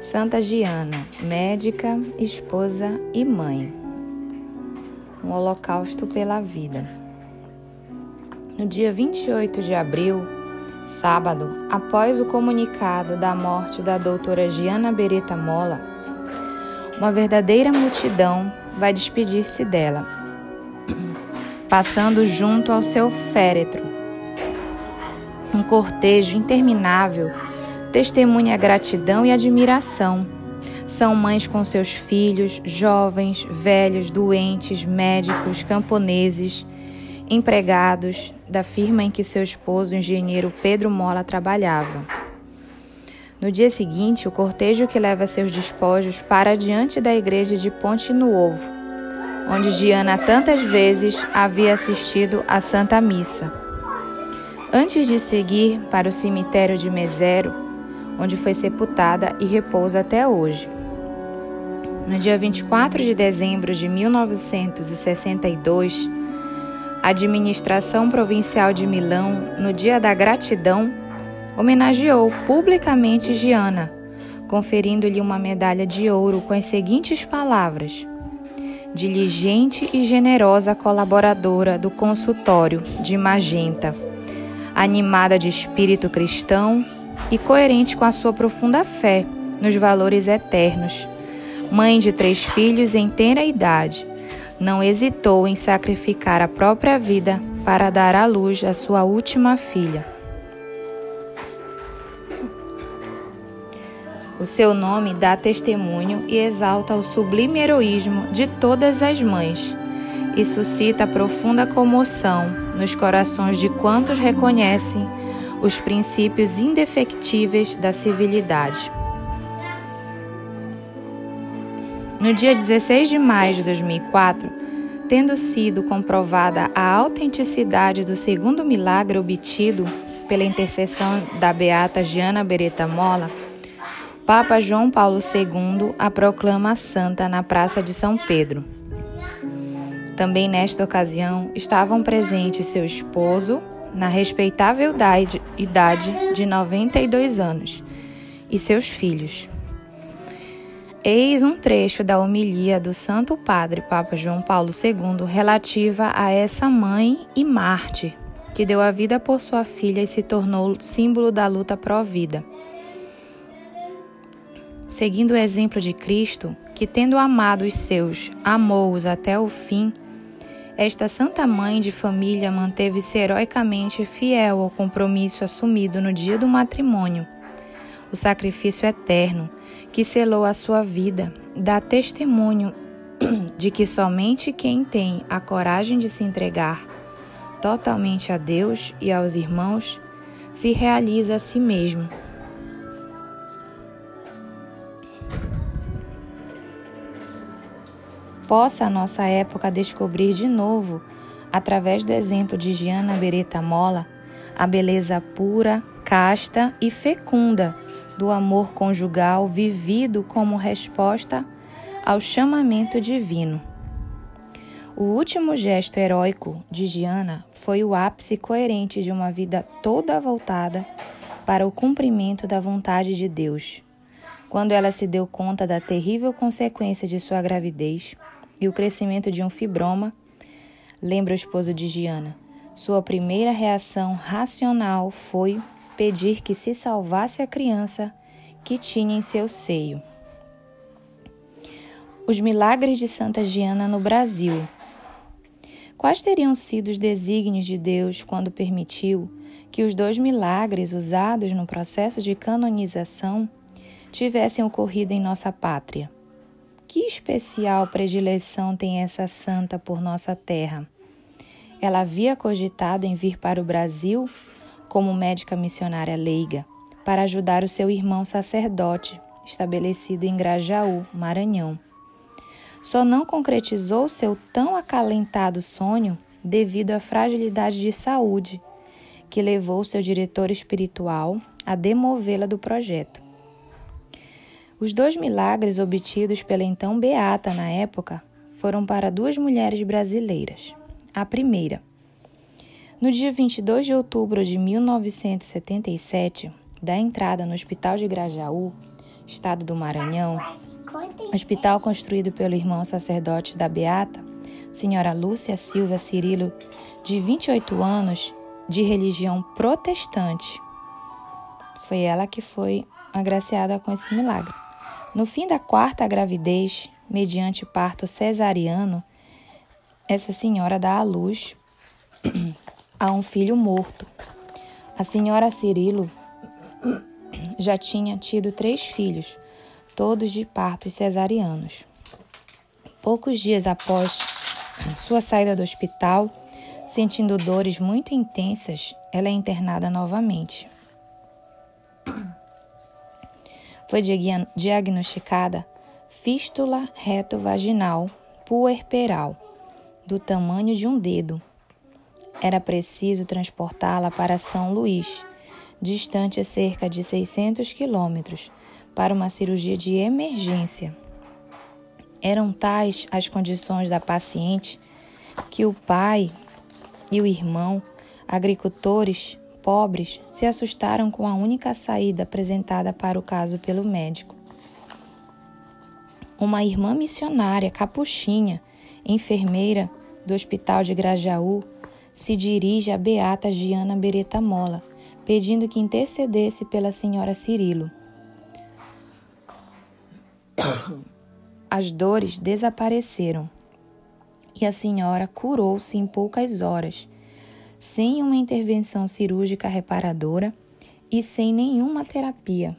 Santa Giana, médica, esposa e mãe. Um holocausto pela vida. No dia 28 de abril, sábado, após o comunicado da morte da doutora Giana Beretta Mola, uma verdadeira multidão vai despedir-se dela, passando junto ao seu féretro. Um cortejo interminável testemunha gratidão e admiração. São mães com seus filhos, jovens, velhos, doentes, médicos, camponeses, empregados da firma em que seu esposo, o engenheiro Pedro Mola, trabalhava. No dia seguinte, o cortejo que leva seus despojos para diante da igreja de Ponte no Ovo, onde Diana tantas vezes havia assistido à Santa Missa. Antes de seguir para o cemitério de Mesero, onde foi sepultada e repousa até hoje. No dia 24 de dezembro de 1962, a administração provincial de Milão, no Dia da Gratidão, homenageou publicamente Giana, conferindo-lhe uma medalha de ouro com as seguintes palavras: Diligente e generosa colaboradora do consultório de Magenta, animada de espírito cristão e coerente com a sua profunda fé nos valores eternos. Mãe de três filhos em tenra idade, não hesitou em sacrificar a própria vida para dar à luz a sua última filha. O seu nome dá testemunho e exalta o sublime heroísmo de todas as mães e suscita profunda comoção nos corações de quantos reconhecem os princípios indefectíveis da civilidade. No dia 16 de maio de 2004, tendo sido comprovada a autenticidade do segundo milagre obtido pela intercessão da beata Giana Beretta Mola, Papa João Paulo II a proclama santa na Praça de São Pedro. Também nesta ocasião estavam presentes seu esposo, na respeitável idade de 92 anos, e seus filhos. Eis um trecho da homilia do Santo Padre Papa João Paulo II relativa a essa mãe e Marte, que deu a vida por sua filha e se tornou símbolo da luta pró-vida. Seguindo o exemplo de Cristo, que tendo amado os seus, amou-os até o fim, esta santa mãe de família manteve-se heroicamente fiel ao compromisso assumido no dia do matrimônio. O sacrifício eterno, que selou a sua vida, dá testemunho de que somente quem tem a coragem de se entregar totalmente a Deus e aos irmãos se realiza a si mesmo. Possa a nossa época descobrir de novo, através do exemplo de Giana Beretta Mola, a beleza pura, casta e fecunda do amor conjugal vivido como resposta ao chamamento divino. O último gesto heróico de Giana foi o ápice coerente de uma vida toda voltada para o cumprimento da vontade de Deus. Quando ela se deu conta da terrível consequência de sua gravidez, e o crescimento de um fibroma, lembra o esposo de Giana. Sua primeira reação racional foi pedir que se salvasse a criança que tinha em seu seio. Os milagres de Santa Giana no Brasil. Quais teriam sido os desígnios de Deus quando permitiu que os dois milagres usados no processo de canonização tivessem ocorrido em nossa pátria? Que especial predileção tem essa santa por nossa terra? Ela havia cogitado em vir para o Brasil como médica missionária leiga para ajudar o seu irmão sacerdote, estabelecido em Grajaú, Maranhão. Só não concretizou seu tão acalentado sonho devido à fragilidade de saúde, que levou seu diretor espiritual a demovê-la do projeto. Os dois milagres obtidos pela então Beata na época foram para duas mulheres brasileiras. A primeira, no dia 22 de outubro de 1977, da entrada no Hospital de Grajaú, estado do Maranhão, hospital construído pelo irmão sacerdote da Beata, senhora Lúcia Silva Cirilo, de 28 anos, de religião protestante. Foi ela que foi agraciada com esse milagre. No fim da quarta gravidez, mediante parto cesariano, essa senhora dá à luz a um filho morto. A senhora Cirilo já tinha tido três filhos, todos de partos cesarianos. Poucos dias após sua saída do hospital, sentindo dores muito intensas, ela é internada novamente. Foi diagnosticada fístula reto-vaginal puerperal, do tamanho de um dedo. Era preciso transportá-la para São Luís, distante cerca de 600 quilômetros, para uma cirurgia de emergência. Eram tais as condições da paciente que o pai e o irmão, agricultores pobres, se assustaram com a única saída apresentada para o caso pelo médico. Uma irmã missionária capuchinha, enfermeira do Hospital de Grajaú, se dirige a Beata Giana Beretta Mola, pedindo que intercedesse pela senhora Cirilo. As dores desapareceram e a senhora curou-se em poucas horas, sem uma intervenção cirúrgica reparadora e sem nenhuma terapia.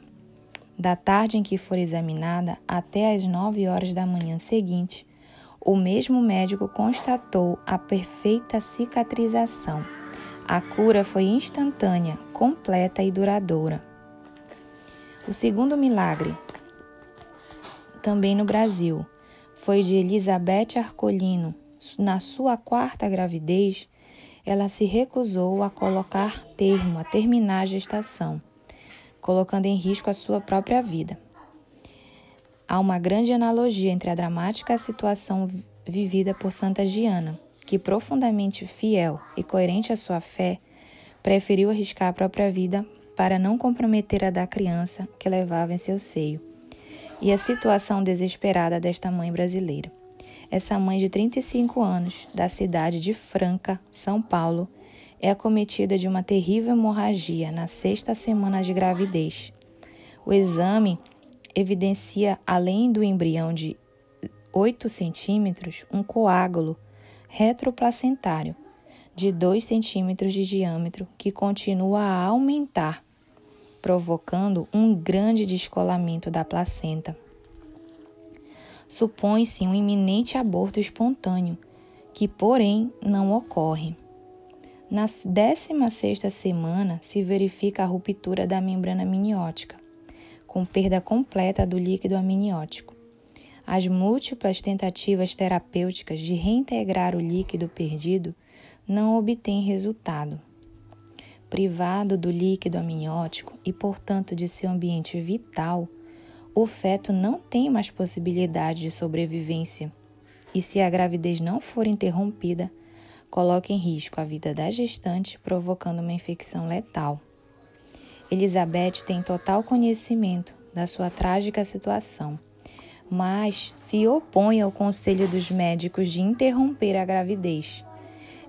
Da tarde em que for examinada até às nove horas da manhã seguinte, o mesmo médico constatou a perfeita cicatrização. A cura foi instantânea, completa e duradoura. O segundo milagre, também no Brasil, foi de Elizabeth Arcolino. Na sua quarta gravidez, ela se recusou a colocar termo, a terminar a gestação, colocando em risco a sua própria vida. Há uma grande analogia entre a dramática situação vivida por Santa Giana, que, profundamente fiel e coerente à sua fé, preferiu arriscar a própria vida para não comprometer a da criança que levava em seu seio, e a situação desesperada desta mãe brasileira. Essa mãe de 35 anos, da cidade de Franca, São Paulo, é acometida de uma terrível hemorragia na sexta semana de gravidez. O exame evidencia, além do embrião de 8 centímetros, um coágulo retroplacentário de 2 centímetros de diâmetro que continua a aumentar, provocando um grande descolamento da placenta. Supõe-se um iminente aborto espontâneo, que, porém, não ocorre. Na 16ª semana se verifica a ruptura da membrana miniótica, com perda completa do líquido amniótico. As múltiplas tentativas terapêuticas de reintegrar o líquido perdido não obtêm resultado. Privado do líquido amniótico e, portanto, de seu ambiente vital, o feto não tem mais possibilidade de sobrevivência e, se a gravidez não for interrompida, coloca em risco a vida da gestante, provocando uma infecção letal. Elizabeth tem total conhecimento da sua trágica situação, mas se opõe ao conselho dos médicos de interromper a gravidez.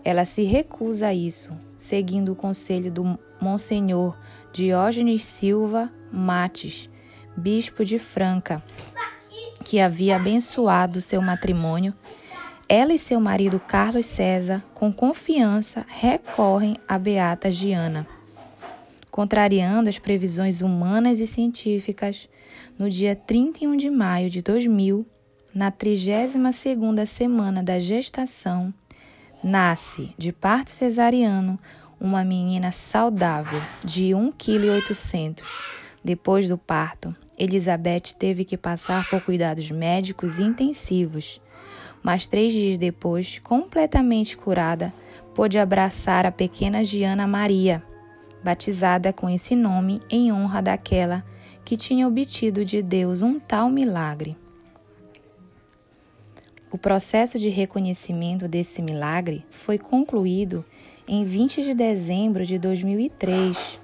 Ela se recusa a isso, seguindo o conselho do Monsenhor Diógenes Silva Mates, bispo de Franca, que havia abençoado seu matrimônio. Ela e seu marido Carlos César, com confiança, recorrem a Beata Giana contrariando as previsões humanas e científicas, no dia 31 de maio de 2000, na 32ª semana da gestação, nasce de parto cesariano uma menina saudável de 1,8 kg. Depois do parto, Elizabeth teve que passar por cuidados médicos intensivos, mas três dias depois, completamente curada, pôde abraçar a pequena Giana Maria, batizada com esse nome em honra daquela que tinha obtido de Deus um tal milagre. O processo de reconhecimento desse milagre foi concluído em 20 de dezembro de 2003,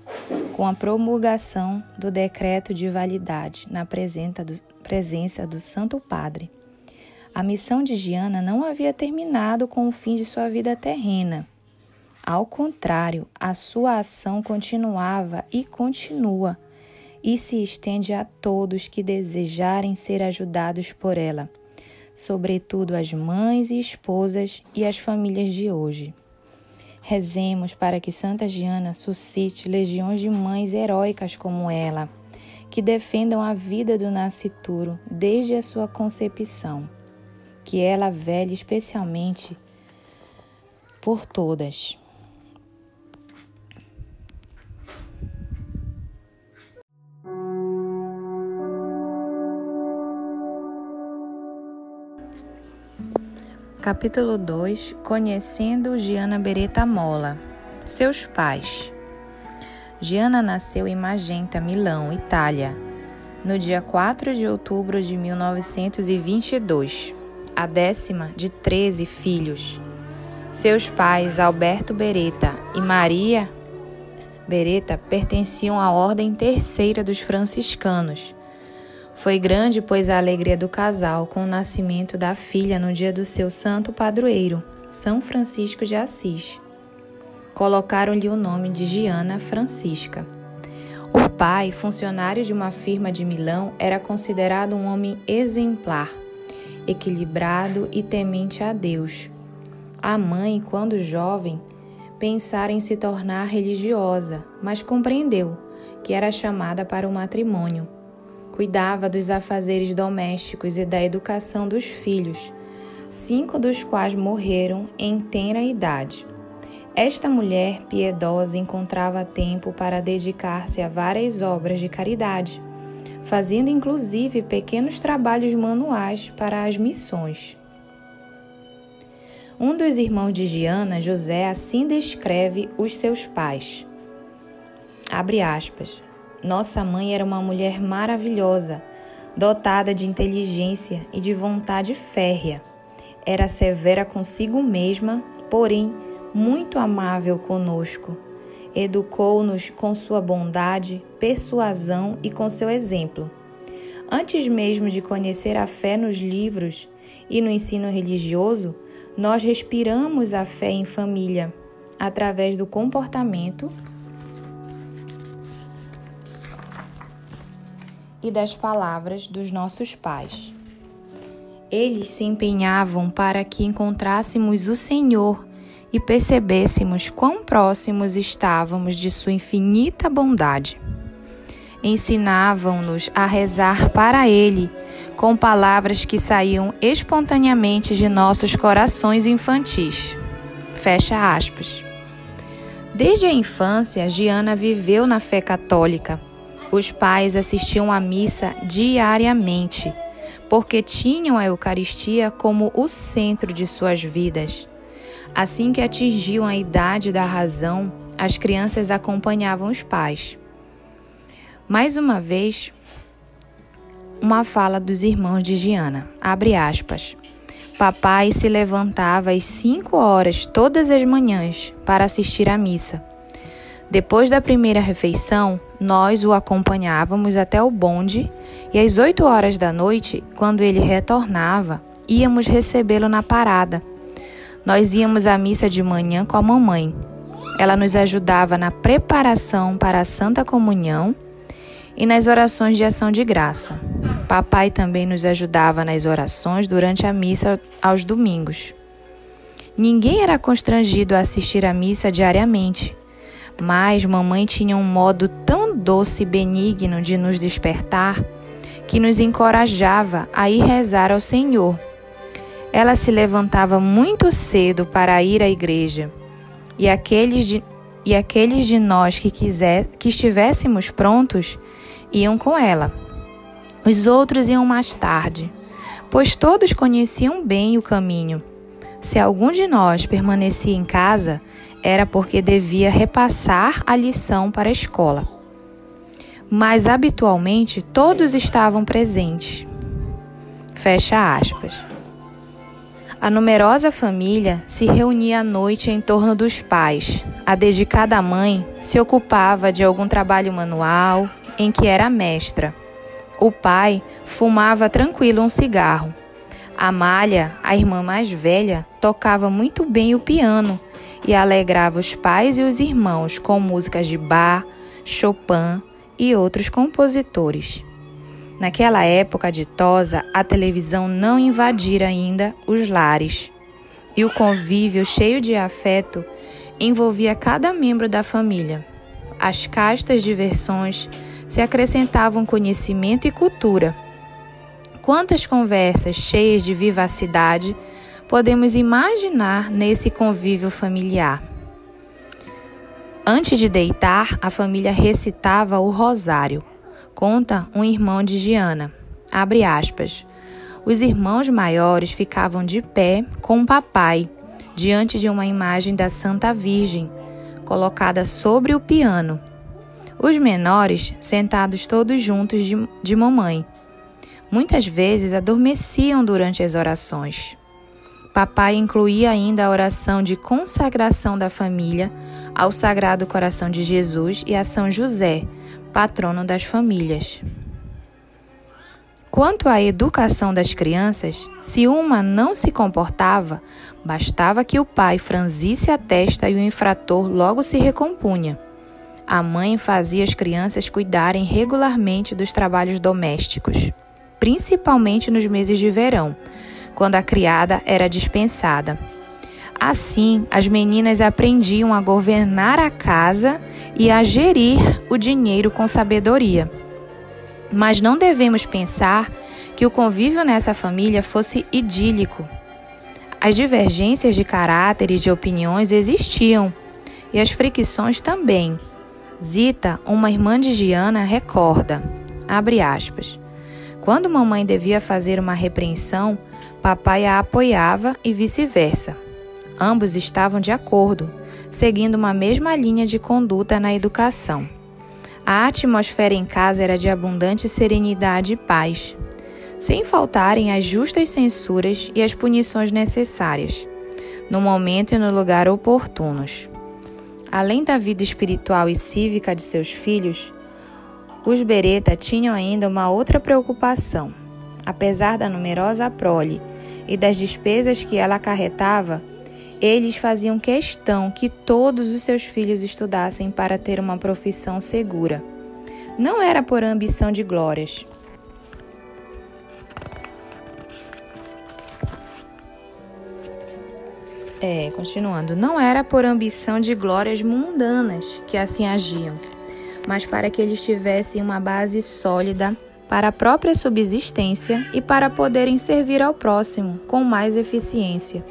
com a promulgação do decreto de validade na presença do, Santo Padre. A missão de Giana não havia terminado com o fim de sua vida terrena. Ao contrário, a sua ação continuava e continua e se estende a todos que desejarem ser ajudados por ela, sobretudo as mães e esposas e as famílias de hoje. Rezemos para que Santa Giana suscite legiões de mães heróicas como ela, que defendam a vida do nascituro desde a sua concepção. Que ela velhe especialmente por todas. Capítulo 2 Conhecendo Giana Beretta Mola Seus pais Giana nasceu em Magenta, Milão, Itália, no dia 4 de outubro de 1922, a décima de 13 filhos. Seus pais, Alberto Beretta e Maria Beretta, pertenciam à Ordem Terceira dos Franciscanos foi grande, pois, a alegria do casal com o nascimento da filha no dia do seu santo padroeiro, São Francisco de Assis. Colocaram-lhe o nome de Giana Francisca. O pai, funcionário de uma firma de Milão, era considerado um homem exemplar, equilibrado e temente a Deus. A mãe, quando jovem, pensara em se tornar religiosa, mas compreendeu que era chamada para o matrimônio Cuidava dos afazeres domésticos e da educação dos filhos, cinco dos quais morreram em tenra idade. Esta mulher piedosa encontrava tempo para dedicar-se a várias obras de caridade, fazendo inclusive pequenos trabalhos manuais para as missões. Um dos irmãos de Giana, José, assim descreve os seus pais. Abre aspas. Nossa mãe era uma mulher maravilhosa, dotada de inteligência e de vontade férrea. Era severa consigo mesma, porém muito amável conosco. Educou-nos com sua bondade, persuasão e com seu exemplo. Antes mesmo de conhecer a fé nos livros e no ensino religioso, nós respiramos a fé em família, através do comportamento e das palavras dos nossos pais. Eles se empenhavam para que encontrássemos o Senhor e percebêssemos quão próximos estávamos de Sua infinita bondade. Ensinavam-nos a rezar para Ele com palavras que saíam espontaneamente de nossos corações infantis. Fecha aspas. Desde a infância, Giana viveu na fé católica os pais assistiam à missa diariamente, porque tinham a Eucaristia como o centro de suas vidas. Assim que atingiam a idade da razão, as crianças acompanhavam os pais. Mais uma vez, uma fala dos irmãos de Giana. Abre aspas. Papai se levantava às cinco horas todas as manhãs para assistir à missa. Depois da primeira refeição, nós o acompanhávamos até o bonde e às oito horas da noite, quando ele retornava, íamos recebê-lo na parada. Nós íamos à missa de manhã com a mamãe. Ela nos ajudava na preparação para a Santa Comunhão e nas orações de ação de graça. Papai também nos ajudava nas orações durante a missa aos domingos. Ninguém era constrangido a assistir à missa diariamente, mas mamãe tinha um modo tão doce e benigno de nos despertar que nos encorajava a ir rezar ao Senhor. Ela se levantava muito cedo para ir à igreja, e aqueles de, e aqueles de nós que, quiser, que estivéssemos prontos iam com ela. Os outros iam mais tarde, pois todos conheciam bem o caminho. Se algum de nós permanecia em casa, era porque devia repassar a lição para a escola. Mas habitualmente todos estavam presentes. Fecha aspas. A numerosa família se reunia à noite em torno dos pais. A dedicada mãe se ocupava de algum trabalho manual em que era mestra. O pai fumava tranquilo um cigarro. Amália, a irmã mais velha, tocava muito bem o piano e alegrava os pais e os irmãos com músicas de Bach, Chopin e outros compositores. Naquela época ditosa, a televisão não invadira ainda os lares, e o convívio cheio de afeto envolvia cada membro da família. As castas diversões se acrescentavam conhecimento e cultura. Quantas conversas cheias de vivacidade podemos imaginar nesse convívio familiar? Antes de deitar, a família recitava o rosário Conta um irmão de Giana. Abre aspas. Os irmãos maiores ficavam de pé com o papai, diante de uma imagem da Santa Virgem, colocada sobre o piano. Os menores sentados todos juntos de, de mamãe. Muitas vezes adormeciam durante as orações. Papai incluía ainda a oração de consagração da família ao Sagrado Coração de Jesus e a São José, patrono das famílias. Quanto à educação das crianças, se uma não se comportava, bastava que o pai franzisse a testa e o infrator logo se recompunha. A mãe fazia as crianças cuidarem regularmente dos trabalhos domésticos, principalmente nos meses de verão, quando a criada era dispensada. Assim, as meninas aprendiam a governar a casa e a gerir o dinheiro com sabedoria. Mas não devemos pensar que o convívio nessa família fosse idílico. As divergências de caráter e de opiniões existiam, e as fricções também. Zita, uma irmã de Giana, recorda, abre aspas, quando mamãe devia fazer uma repreensão, papai a apoiava e vice-versa. Ambos estavam de acordo, seguindo uma mesma linha de conduta na educação. A atmosfera em casa era de abundante serenidade e paz, sem faltarem as justas censuras e as punições necessárias, no momento e no lugar oportunos. Além da vida espiritual e cívica de seus filhos, os Beretta tinham ainda uma outra preocupação. Apesar da numerosa prole e das despesas que ela acarretava, eles faziam questão que todos os seus filhos estudassem para ter uma profissão segura. Não era por ambição de glórias. É, continuando, não era por ambição de glórias mundanas que assim agiam, mas para que eles tivessem uma base sólida para a própria subsistência e para poderem servir ao próximo com mais eficiência.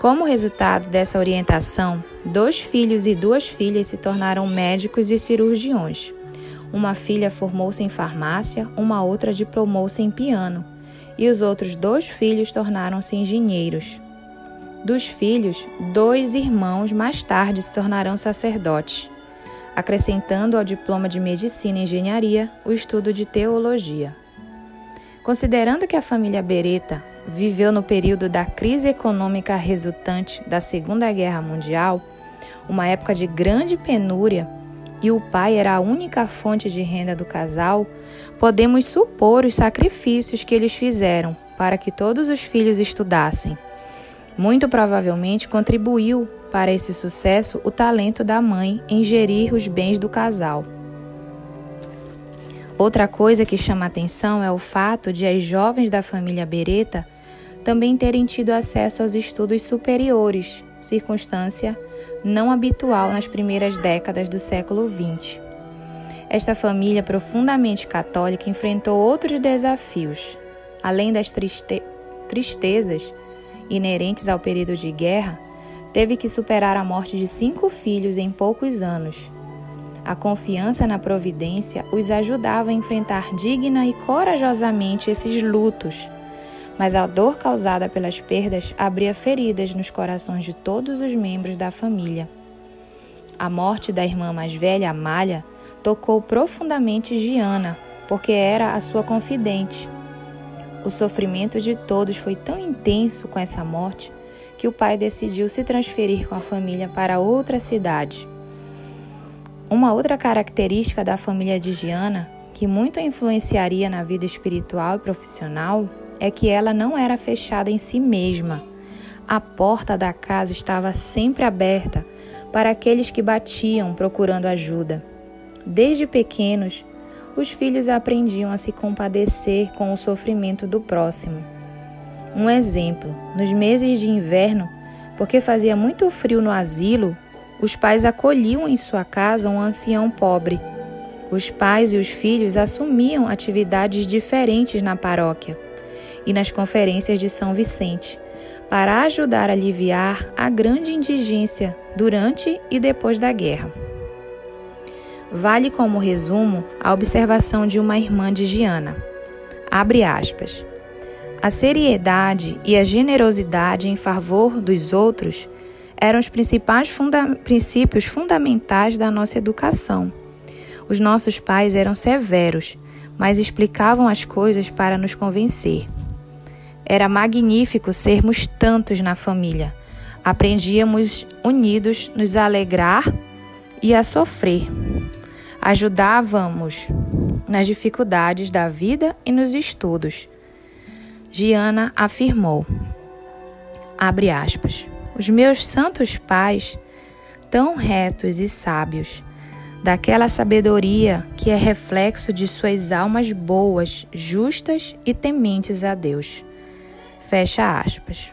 Como resultado dessa orientação, dois filhos e duas filhas se tornaram médicos e cirurgiões. Uma filha formou-se em farmácia, uma outra diplomou-se em piano, e os outros dois filhos tornaram-se engenheiros. Dos filhos, dois irmãos mais tarde se tornarão sacerdotes, acrescentando ao diploma de medicina e engenharia o estudo de teologia. Considerando que a família Beretta viveu no período da crise econômica resultante da Segunda Guerra Mundial, uma época de grande penúria, e o pai era a única fonte de renda do casal, podemos supor os sacrifícios que eles fizeram para que todos os filhos estudassem. Muito provavelmente contribuiu para esse sucesso o talento da mãe em gerir os bens do casal. Outra coisa que chama atenção é o fato de as jovens da família Beretta também terem tido acesso aos estudos superiores, circunstância não habitual nas primeiras décadas do século XX. Esta família profundamente católica enfrentou outros desafios. Além das triste tristezas inerentes ao período de guerra, teve que superar a morte de cinco filhos em poucos anos. A confiança na providência os ajudava a enfrentar digna e corajosamente esses lutos mas a dor causada pelas perdas abria feridas nos corações de todos os membros da família. A morte da irmã mais velha, Amália, tocou profundamente Giana, porque era a sua confidente. O sofrimento de todos foi tão intenso com essa morte que o pai decidiu se transferir com a família para outra cidade. Uma outra característica da família de Giana, que muito influenciaria na vida espiritual e profissional, é que ela não era fechada em si mesma. A porta da casa estava sempre aberta para aqueles que batiam procurando ajuda. Desde pequenos, os filhos aprendiam a se compadecer com o sofrimento do próximo. Um exemplo: nos meses de inverno, porque fazia muito frio no asilo, os pais acolhiam em sua casa um ancião pobre. Os pais e os filhos assumiam atividades diferentes na paróquia e nas conferências de São Vicente, para ajudar a aliviar a grande indigência durante e depois da guerra. Vale como resumo a observação de uma irmã de Giana. Abre aspas. A seriedade e a generosidade em favor dos outros eram os principais funda princípios fundamentais da nossa educação. Os nossos pais eram severos, mas explicavam as coisas para nos convencer. Era magnífico sermos tantos na família. Aprendíamos unidos nos alegrar e a sofrer. Ajudávamos nas dificuldades da vida e nos estudos. Giana afirmou: abre aspas. Os meus santos pais, tão retos e sábios, daquela sabedoria que é reflexo de suas almas boas, justas e tementes a Deus. Fecha aspas.